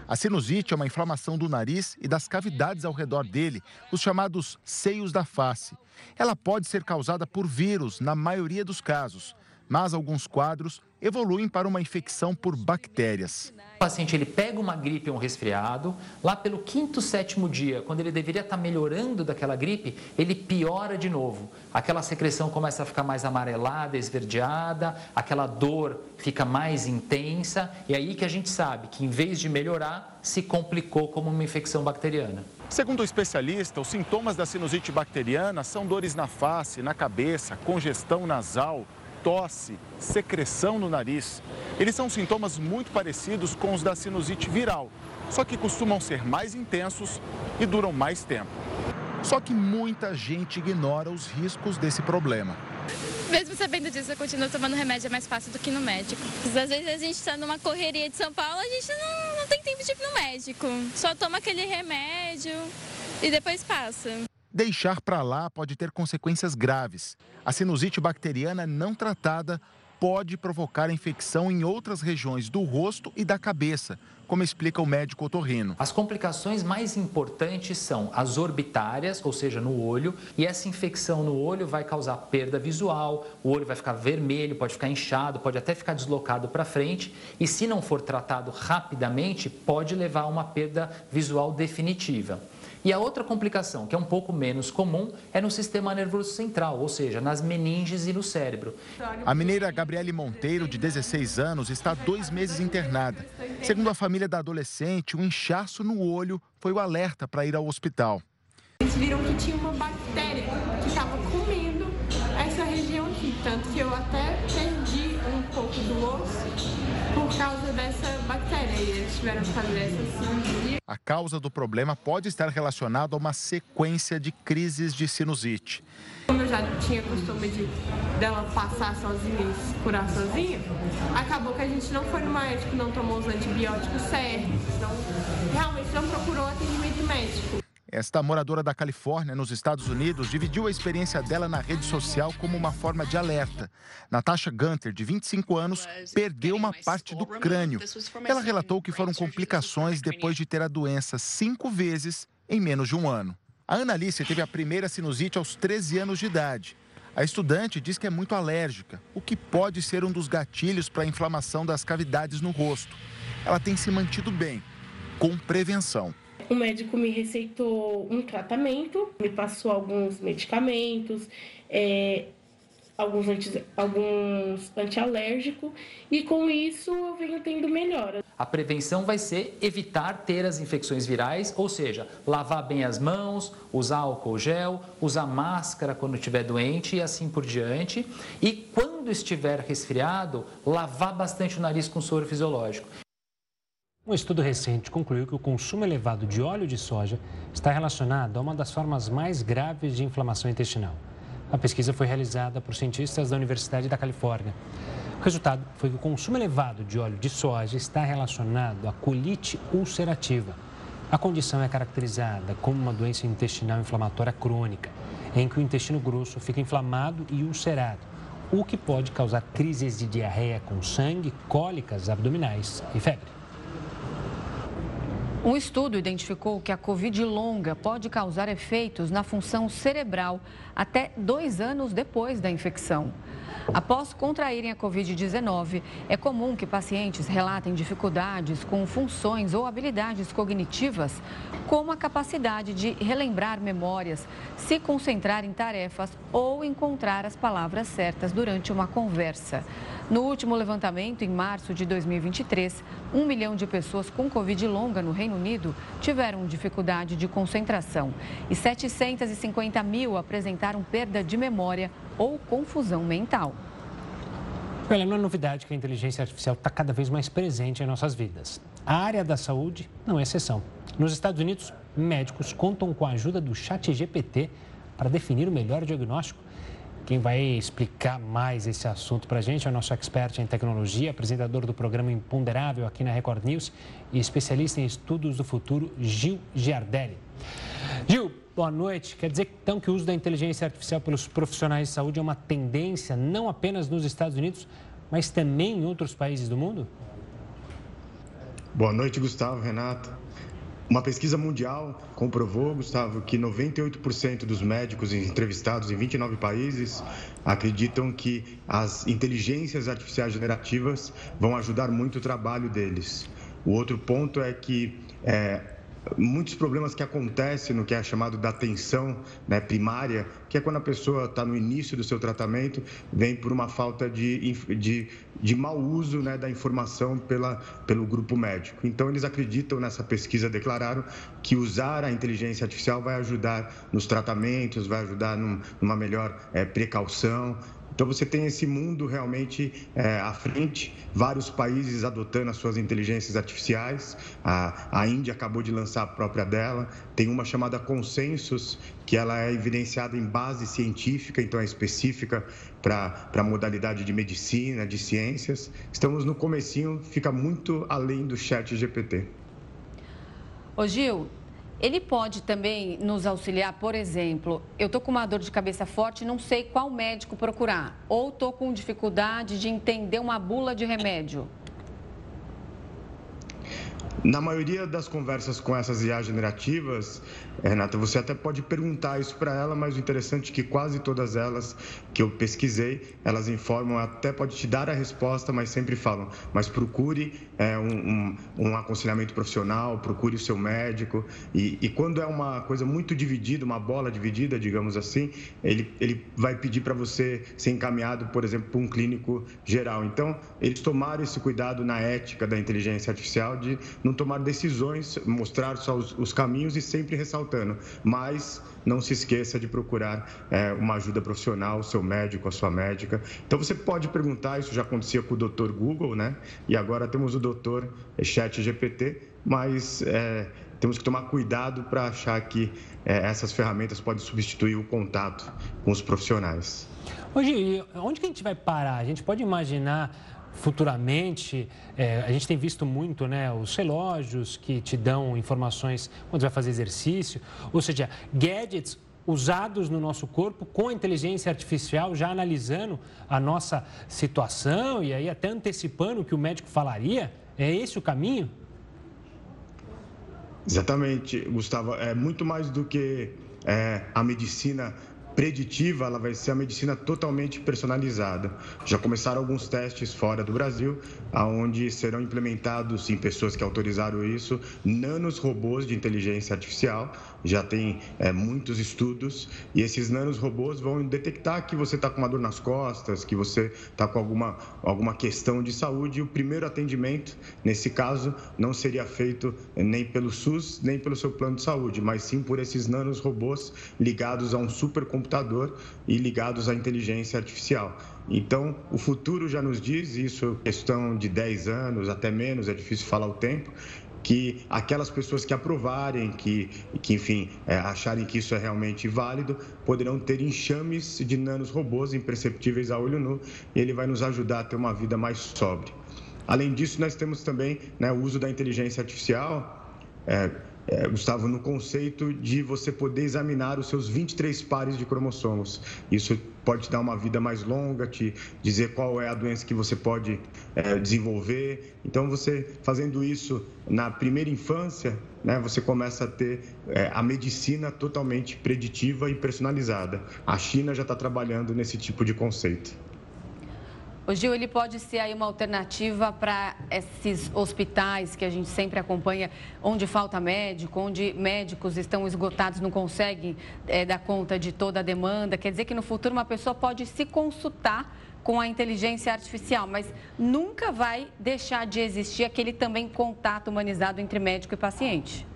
A sinusite é uma inflamação do nariz e das cavidades ao redor dele, os chamados seios da face. Ela pode ser causada por vírus, na maioria dos casos, mas alguns quadros evoluem para uma infecção por bactérias. O paciente ele pega uma gripe ou um resfriado, lá pelo quinto, sétimo dia, quando ele deveria estar melhorando daquela gripe, ele piora de novo. Aquela secreção começa a ficar mais amarelada, esverdeada, aquela dor fica mais intensa, e aí que a gente sabe que em vez de melhorar, se complicou como uma infecção bacteriana. Segundo o especialista, os sintomas da sinusite bacteriana são dores na face, na cabeça, congestão nasal, tosse, secreção no nariz. Eles são sintomas muito parecidos com os da sinusite viral, só que costumam ser mais intensos e duram mais tempo. Só que muita gente ignora os riscos desse problema. Mesmo sabendo disso, eu continuo tomando remédio, é mais fácil do que no médico. Às vezes a gente está numa correria de São Paulo, a gente não, não tem tempo de ir no médico. Só toma aquele remédio e depois passa. Deixar para lá pode ter consequências graves. A sinusite bacteriana não tratada pode provocar infecção em outras regiões do rosto e da cabeça, como explica o médico otorrino. As complicações mais importantes são as orbitárias, ou seja, no olho, e essa infecção no olho vai causar perda visual, o olho vai ficar vermelho, pode ficar inchado, pode até ficar deslocado para frente, e se não for tratado rapidamente, pode levar a uma perda visual definitiva. E a outra complicação, que é um pouco menos comum, é no sistema nervoso central, ou seja, nas meninges e no cérebro. A mineira Gabriele Monteiro, de 16 anos, está dois meses internada. Segundo a família da adolescente, um inchaço no olho foi o alerta para ir ao hospital. Eles viram que tinha uma bactéria que estava comendo essa região aqui, tanto que eu até perdi um pouco do osso por causa dessa bactéria. E eles tiveram que fazer essa cirurgia. A causa do problema pode estar relacionada a uma sequência de crises de sinusite. Como eu já tinha costume de dela passar sozinha e curar sozinha, acabou que a gente não foi no médico, não tomou os antibióticos certos, não, realmente não procurou atendimento. Esta moradora da Califórnia, nos Estados Unidos, dividiu a experiência dela na rede social como uma forma de alerta. Natasha Gunter, de 25 anos, perdeu uma parte do crânio. Ela relatou que foram complicações depois de ter a doença cinco vezes em menos de um ano. A Annalise teve a primeira sinusite aos 13 anos de idade. A estudante diz que é muito alérgica, o que pode ser um dos gatilhos para a inflamação das cavidades no rosto. Ela tem se mantido bem, com prevenção. O médico me receitou um tratamento, me passou alguns medicamentos, é, alguns, anti, alguns antialérgicos, e com isso eu venho tendo melhora. A prevenção vai ser evitar ter as infecções virais, ou seja, lavar bem as mãos, usar álcool gel, usar máscara quando estiver doente e assim por diante. E quando estiver resfriado, lavar bastante o nariz com soro fisiológico. Um estudo recente concluiu que o consumo elevado de óleo de soja está relacionado a uma das formas mais graves de inflamação intestinal. A pesquisa foi realizada por cientistas da Universidade da Califórnia. O resultado foi que o consumo elevado de óleo de soja está relacionado à colite ulcerativa. A condição é caracterizada como uma doença intestinal inflamatória crônica, em que o intestino grosso fica inflamado e ulcerado, o que pode causar crises de diarreia com sangue, cólicas abdominais e febre. Um estudo identificou que a Covid longa pode causar efeitos na função cerebral até dois anos depois da infecção. Após contraírem a Covid-19, é comum que pacientes relatem dificuldades com funções ou habilidades cognitivas, como a capacidade de relembrar memórias, se concentrar em tarefas ou encontrar as palavras certas durante uma conversa. No último levantamento, em março de 2023, um milhão de pessoas com Covid longa no Reino Unido tiveram dificuldade de concentração e 750 mil apresentaram perda de memória ou confusão mental. Olha, não é novidade que a inteligência artificial está cada vez mais presente em nossas vidas. A área da saúde não é exceção. Nos Estados Unidos, médicos contam com a ajuda do chat GPT para definir o melhor diagnóstico quem vai explicar mais esse assunto para a gente é o nosso expert em tecnologia, apresentador do programa Imponderável aqui na Record News e especialista em estudos do futuro, Gil Giardelli. Gil, boa noite. Quer dizer então que o uso da inteligência artificial pelos profissionais de saúde é uma tendência não apenas nos Estados Unidos, mas também em outros países do mundo? Boa noite, Gustavo, Renato. Uma pesquisa mundial comprovou, Gustavo, que 98% dos médicos entrevistados em 29 países acreditam que as inteligências artificiais generativas vão ajudar muito o trabalho deles. O outro ponto é que é, muitos problemas que acontecem no que é chamado da atenção né, primária, que é quando a pessoa está no início do seu tratamento, vem por uma falta de, de, de mau uso né, da informação pela, pelo grupo médico. Então, eles acreditam nessa pesquisa, declararam que usar a inteligência artificial vai ajudar nos tratamentos, vai ajudar num, numa melhor é, precaução, então você tem esse mundo realmente é, à frente, vários países adotando as suas inteligências artificiais. A, a Índia acabou de lançar a própria dela. Tem uma chamada Consensus, que ela é evidenciada em base científica, então é específica para a modalidade de medicina, de ciências. Estamos no comecinho, fica muito além do chat GPT. Ô Gil, ele pode também nos auxiliar, por exemplo, eu estou com uma dor de cabeça forte, não sei qual médico procurar, ou estou com dificuldade de entender uma bula de remédio. Na maioria das conversas com essas IA generativas, Renata, você até pode perguntar isso para ela, mas o interessante é que quase todas elas que eu pesquisei, elas informam, até pode te dar a resposta, mas sempre falam, mas procure é, um, um, um, aconselhamento profissional, procure o seu médico. E, e, quando é uma coisa muito dividida, uma bola dividida, digamos assim, ele, ele vai pedir para você ser encaminhado, por exemplo, para um clínico geral. Então, eles tomaram esse cuidado na ética da inteligência artificial de não tomar decisões, mostrar só os, os caminhos e sempre ressaltando. Mas não se esqueça de procurar é, uma ajuda profissional, seu médico, a sua médica. Então você pode perguntar, isso já acontecia com o doutor Google, né? E agora temos o doutor Chat GPT, mas é, temos que tomar cuidado para achar que é, essas ferramentas podem substituir o contato com os profissionais. Hoje, onde que a gente vai parar? A gente pode imaginar futuramente, é, a gente tem visto muito né, os relógios que te dão informações quando vai fazer exercício, ou seja, gadgets usados no nosso corpo com inteligência artificial, já analisando a nossa situação e aí até antecipando o que o médico falaria? É esse o caminho? Exatamente, Gustavo. É muito mais do que é, a medicina preditiva, ela vai ser a medicina totalmente personalizada. Já começaram alguns testes fora do Brasil, aonde serão implementados em pessoas que autorizaram isso, nanos robôs de inteligência artificial. Já tem é, muitos estudos e esses nanos robôs vão detectar que você está com uma dor nas costas, que você está com alguma, alguma questão de saúde. E o primeiro atendimento, nesse caso, não seria feito nem pelo SUS, nem pelo seu plano de saúde, mas sim por esses nanos robôs ligados a um supercomputador computador e ligados à inteligência artificial. Então, o futuro já nos diz, isso questão de 10 anos, até menos, é difícil falar o tempo, que aquelas pessoas que aprovarem, que, que enfim, é, acharem que isso é realmente válido, poderão ter enxames de nanos robôs imperceptíveis a olho nu e ele vai nos ajudar a ter uma vida mais sóbria. Além disso, nós temos também né, o uso da inteligência artificial. É, é, Gustavo, no conceito de você poder examinar os seus 23 pares de cromossomos. Isso pode te dar uma vida mais longa, te dizer qual é a doença que você pode é, desenvolver. Então, você fazendo isso na primeira infância, né, você começa a ter é, a medicina totalmente preditiva e personalizada. A China já está trabalhando nesse tipo de conceito. O Gil, ele pode ser aí uma alternativa para esses hospitais que a gente sempre acompanha, onde falta médico, onde médicos estão esgotados, não conseguem é, dar conta de toda a demanda. Quer dizer que no futuro uma pessoa pode se consultar com a inteligência artificial, mas nunca vai deixar de existir aquele também contato humanizado entre médico e paciente.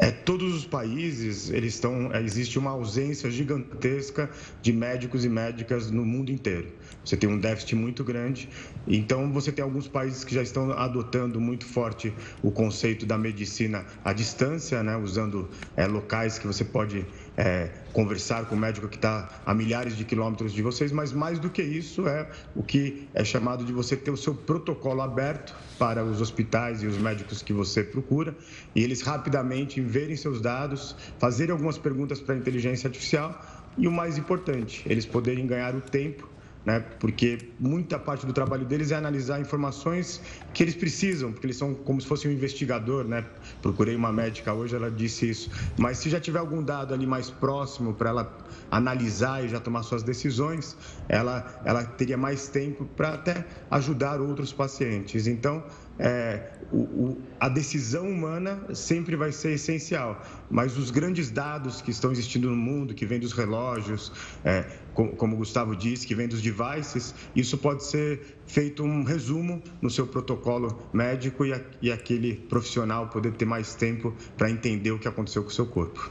É, todos os países, eles estão, é, existe uma ausência gigantesca de médicos e médicas no mundo inteiro. Você tem um déficit muito grande. Então, você tem alguns países que já estão adotando muito forte o conceito da medicina à distância, né? usando é, locais que você pode é, conversar com o médico que está a milhares de quilômetros de vocês, mas mais do que isso é o que é chamado de você ter o seu protocolo aberto para os hospitais e os médicos que você procura e eles rapidamente verem seus dados, fazerem algumas perguntas para a inteligência artificial e o mais importante, eles poderem ganhar o tempo né? porque muita parte do trabalho deles é analisar informações que eles precisam, porque eles são como se fosse um investigador. Né? Procurei uma médica hoje, ela disse isso. Mas se já tiver algum dado ali mais próximo para ela analisar e já tomar suas decisões, ela, ela teria mais tempo para até ajudar outros pacientes. Então, é, o, o, a decisão humana sempre vai ser essencial, mas os grandes dados que estão existindo no mundo, que vêm dos relógios, é, como, como, o Gustavo disse, que vêm dos devices, isso pode ser feito um resumo no seu protocolo médico e, a, e aquele profissional poder ter mais tempo para entender o que aconteceu com o seu corpo.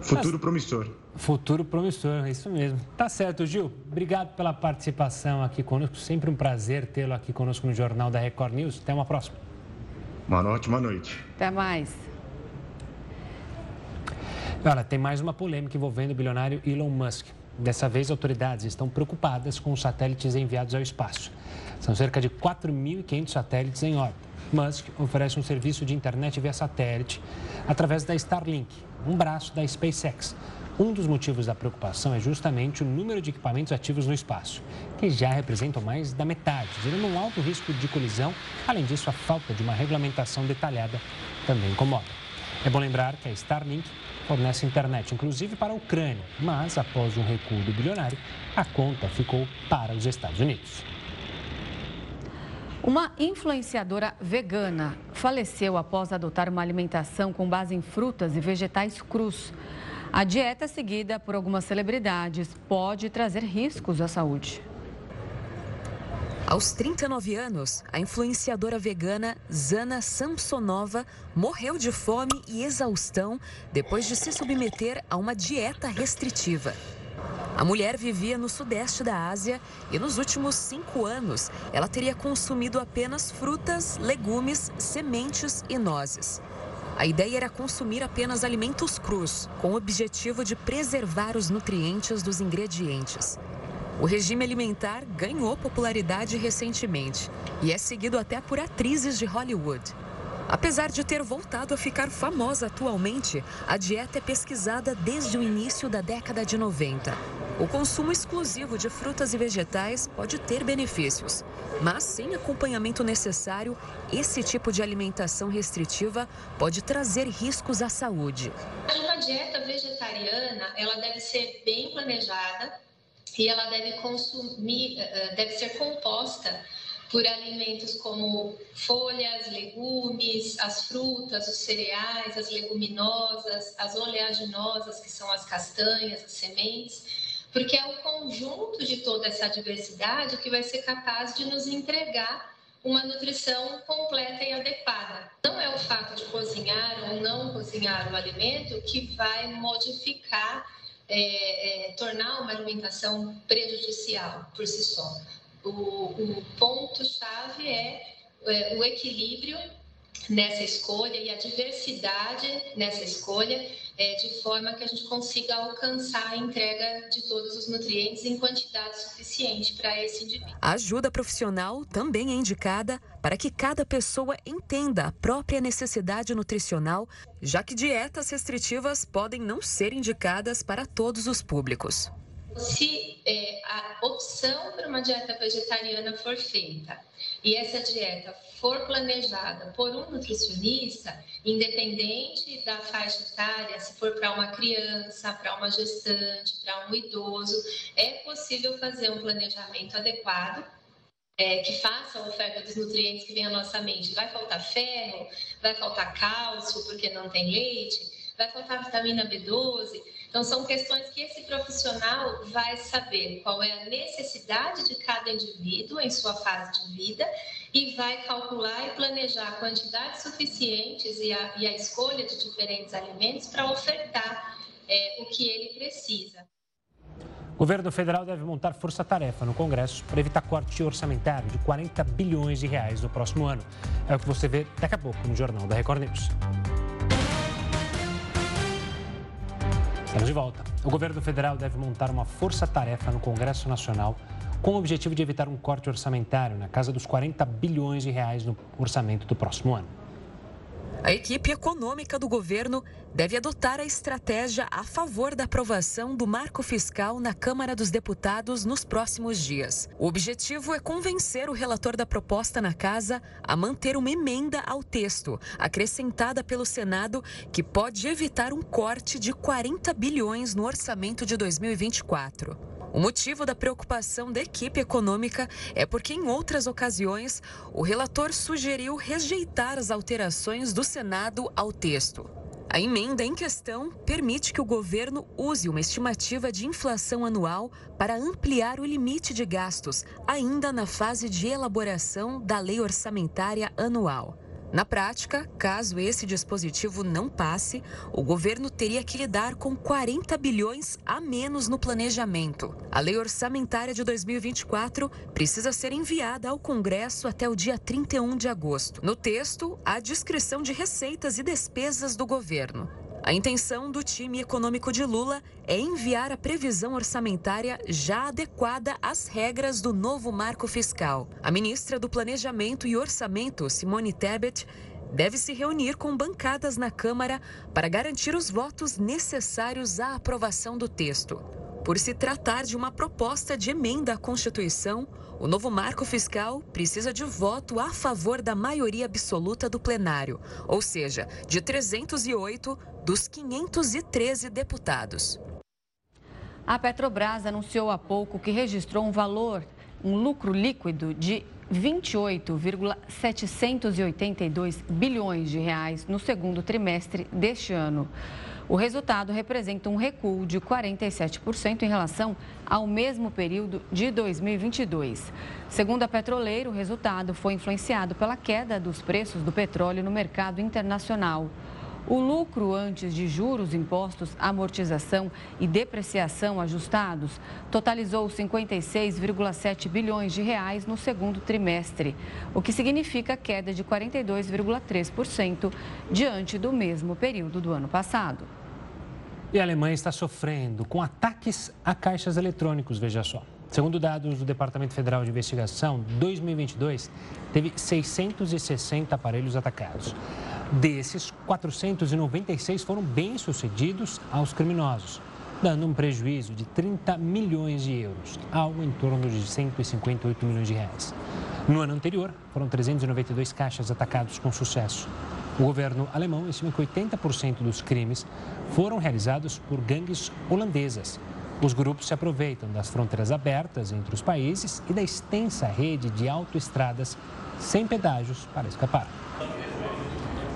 Futuro promissor. Futuro promissor, é isso mesmo. Tá certo, Gil. Obrigado pela participação aqui conosco. Sempre um prazer tê-lo aqui conosco no Jornal da Record News. Até uma próxima. Uma ótima noite. Até mais. Olha, tem mais uma polêmica envolvendo o bilionário Elon Musk. Dessa vez, autoridades estão preocupadas com os satélites enviados ao espaço. São cerca de 4.500 satélites em órbita. Musk oferece um serviço de internet via satélite através da Starlink, um braço da SpaceX. Um dos motivos da preocupação é justamente o número de equipamentos ativos no espaço, que já representam mais da metade, gerando um alto risco de colisão. Além disso, a falta de uma regulamentação detalhada também incomoda. É bom lembrar que a Starlink fornece internet, inclusive para a Ucrânia, mas após um recuo do bilionário, a conta ficou para os Estados Unidos. Uma influenciadora vegana faleceu após adotar uma alimentação com base em frutas e vegetais crus. A dieta seguida por algumas celebridades pode trazer riscos à saúde. Aos 39 anos, a influenciadora vegana Zana Samsonova morreu de fome e exaustão depois de se submeter a uma dieta restritiva. A mulher vivia no sudeste da Ásia e nos últimos cinco anos ela teria consumido apenas frutas, legumes, sementes e nozes. A ideia era consumir apenas alimentos crus, com o objetivo de preservar os nutrientes dos ingredientes. O regime alimentar ganhou popularidade recentemente e é seguido até por atrizes de Hollywood. Apesar de ter voltado a ficar famosa atualmente, a dieta é pesquisada desde o início da década de 90. O consumo exclusivo de frutas e vegetais pode ter benefícios, mas sem acompanhamento necessário, esse tipo de alimentação restritiva pode trazer riscos à saúde. Uma dieta vegetariana, ela deve ser bem planejada e ela deve consumir, eh, eh, deve ser composta por alimentos como folhas, legumes, as frutas, os cereais, as leguminosas, as oleaginosas, que são as castanhas, as sementes porque é o conjunto de toda essa diversidade que vai ser capaz de nos entregar uma nutrição completa e adequada. Não é o fato de cozinhar ou não cozinhar o alimento que vai modificar, é, é, tornar uma alimentação prejudicial por si só. O, o ponto-chave é, é o equilíbrio nessa escolha e a diversidade nessa escolha é, de forma que a gente consiga alcançar a entrega de todos os nutrientes em quantidade suficiente para esse indivíduo. A ajuda profissional também é indicada para que cada pessoa entenda a própria necessidade nutricional, já que dietas restritivas podem não ser indicadas para todos os públicos. Se é, a opção para uma dieta vegetariana for feita e essa dieta for planejada por um nutricionista, independente da faixa etária, se for para uma criança, para uma gestante, para um idoso, é possível fazer um planejamento adequado é, que faça a oferta dos nutrientes que vem à nossa mente. Vai faltar ferro, vai faltar cálcio porque não tem leite, vai faltar vitamina B12. Então, são questões que esse profissional vai saber qual é a necessidade de cada indivíduo em sua fase de vida e vai calcular e planejar quantidades suficientes e a, e a escolha de diferentes alimentos para ofertar é, o que ele precisa. O governo federal deve montar força-tarefa no Congresso para evitar corte orçamentário de 40 bilhões de reais no próximo ano. É o que você vê daqui a pouco no Jornal da Record News. Estamos de volta. O governo federal deve montar uma força-tarefa no Congresso Nacional com o objetivo de evitar um corte orçamentário na casa dos 40 bilhões de reais no orçamento do próximo ano. A equipe econômica do governo deve adotar a estratégia a favor da aprovação do marco fiscal na Câmara dos Deputados nos próximos dias. O objetivo é convencer o relator da proposta na casa a manter uma emenda ao texto, acrescentada pelo Senado, que pode evitar um corte de 40 bilhões no orçamento de 2024. O motivo da preocupação da equipe econômica é porque, em outras ocasiões, o relator sugeriu rejeitar as alterações do Senado ao texto. A emenda em questão permite que o governo use uma estimativa de inflação anual para ampliar o limite de gastos, ainda na fase de elaboração da lei orçamentária anual. Na prática, caso esse dispositivo não passe, o governo teria que lidar com 40 bilhões a menos no planejamento. A lei orçamentária de 2024 precisa ser enviada ao Congresso até o dia 31 de agosto. No texto, há descrição de receitas e despesas do governo. A intenção do time econômico de Lula é enviar a previsão orçamentária já adequada às regras do novo marco fiscal. A ministra do Planejamento e Orçamento, Simone Tebet, deve se reunir com bancadas na Câmara para garantir os votos necessários à aprovação do texto. Por se tratar de uma proposta de emenda à Constituição, o novo marco fiscal precisa de voto a favor da maioria absoluta do plenário, ou seja, de 308 dos 513 deputados. A Petrobras anunciou há pouco que registrou um valor, um lucro líquido de 28,782 bilhões de reais no segundo trimestre deste ano. O resultado representa um recuo de 47% em relação ao mesmo período de 2022. Segundo a Petroleiro, o resultado foi influenciado pela queda dos preços do petróleo no mercado internacional. O lucro antes de juros, impostos, amortização e depreciação ajustados totalizou 56,7 bilhões de reais no segundo trimestre, o que significa queda de 42,3% diante do mesmo período do ano passado. E a Alemanha está sofrendo com ataques a caixas eletrônicos, veja só. Segundo dados do Departamento Federal de Investigação, 2022 teve 660 aparelhos atacados. Desses, 496 foram bem-sucedidos aos criminosos, dando um prejuízo de 30 milhões de euros, algo em torno de 158 milhões de reais. No ano anterior, foram 392 caixas atacados com sucesso. O governo alemão estima que 80% dos crimes foram realizados por gangues holandesas. Os grupos se aproveitam das fronteiras abertas entre os países e da extensa rede de autoestradas sem pedágios para escapar.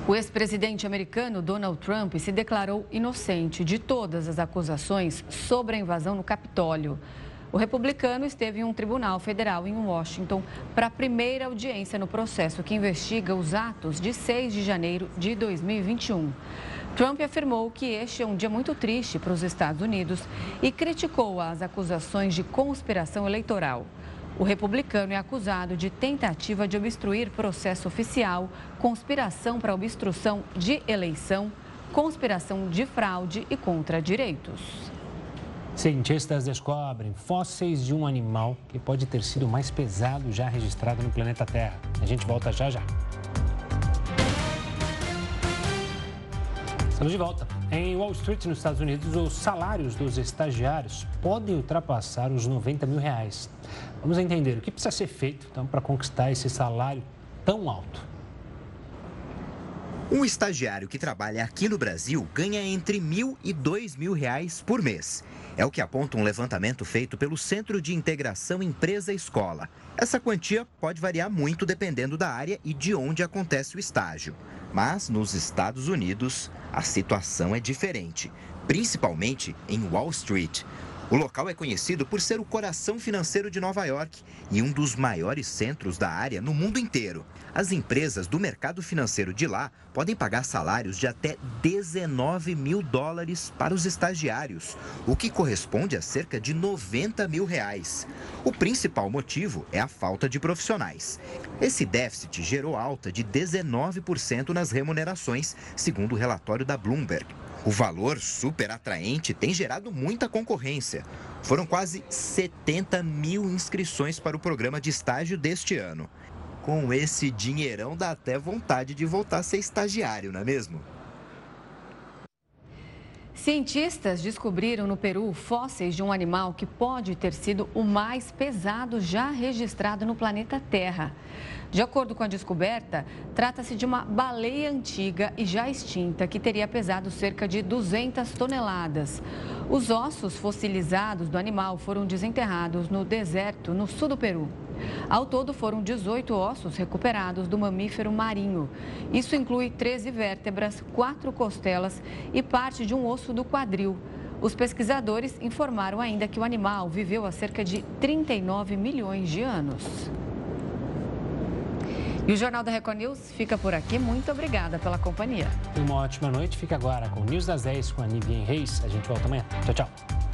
O ex-presidente americano Donald Trump se declarou inocente de todas as acusações sobre a invasão no Capitólio. O republicano esteve em um tribunal federal em Washington para a primeira audiência no processo que investiga os atos de 6 de janeiro de 2021. Trump afirmou que este é um dia muito triste para os Estados Unidos e criticou as acusações de conspiração eleitoral. O republicano é acusado de tentativa de obstruir processo oficial, conspiração para obstrução de eleição, conspiração de fraude e contra direitos. Cientistas descobrem fósseis de um animal que pode ter sido mais pesado já registrado no planeta Terra. A gente volta já já. Estamos de volta. Em Wall Street, nos Estados Unidos, os salários dos estagiários podem ultrapassar os 90 mil reais. Vamos entender o que precisa ser feito então, para conquistar esse salário tão alto. Um estagiário que trabalha aqui no Brasil ganha entre mil e dois mil reais por mês. É o que aponta um levantamento feito pelo Centro de Integração Empresa-Escola. Essa quantia pode variar muito dependendo da área e de onde acontece o estágio. Mas nos Estados Unidos, a situação é diferente, principalmente em Wall Street. O local é conhecido por ser o coração financeiro de Nova York e um dos maiores centros da área no mundo inteiro. As empresas do mercado financeiro de lá podem pagar salários de até 19 mil dólares para os estagiários, o que corresponde a cerca de 90 mil reais. O principal motivo é a falta de profissionais. Esse déficit gerou alta de 19% nas remunerações, segundo o relatório da Bloomberg. O valor super atraente tem gerado muita concorrência. Foram quase 70 mil inscrições para o programa de estágio deste ano. Com esse dinheirão dá até vontade de voltar a ser estagiário, não é mesmo? Cientistas descobriram no Peru fósseis de um animal que pode ter sido o mais pesado já registrado no planeta Terra. De acordo com a descoberta, trata-se de uma baleia antiga e já extinta que teria pesado cerca de 200 toneladas. Os ossos fossilizados do animal foram desenterrados no deserto, no sul do Peru. Ao todo, foram 18 ossos recuperados do mamífero marinho. Isso inclui 13 vértebras, quatro costelas e parte de um osso do quadril. Os pesquisadores informaram ainda que o animal viveu há cerca de 39 milhões de anos. E o Jornal da Record News fica por aqui. Muito obrigada pela companhia. Uma ótima noite. Fica agora com o News das 10 com a Nivien Reis. A gente volta amanhã. Tchau, tchau.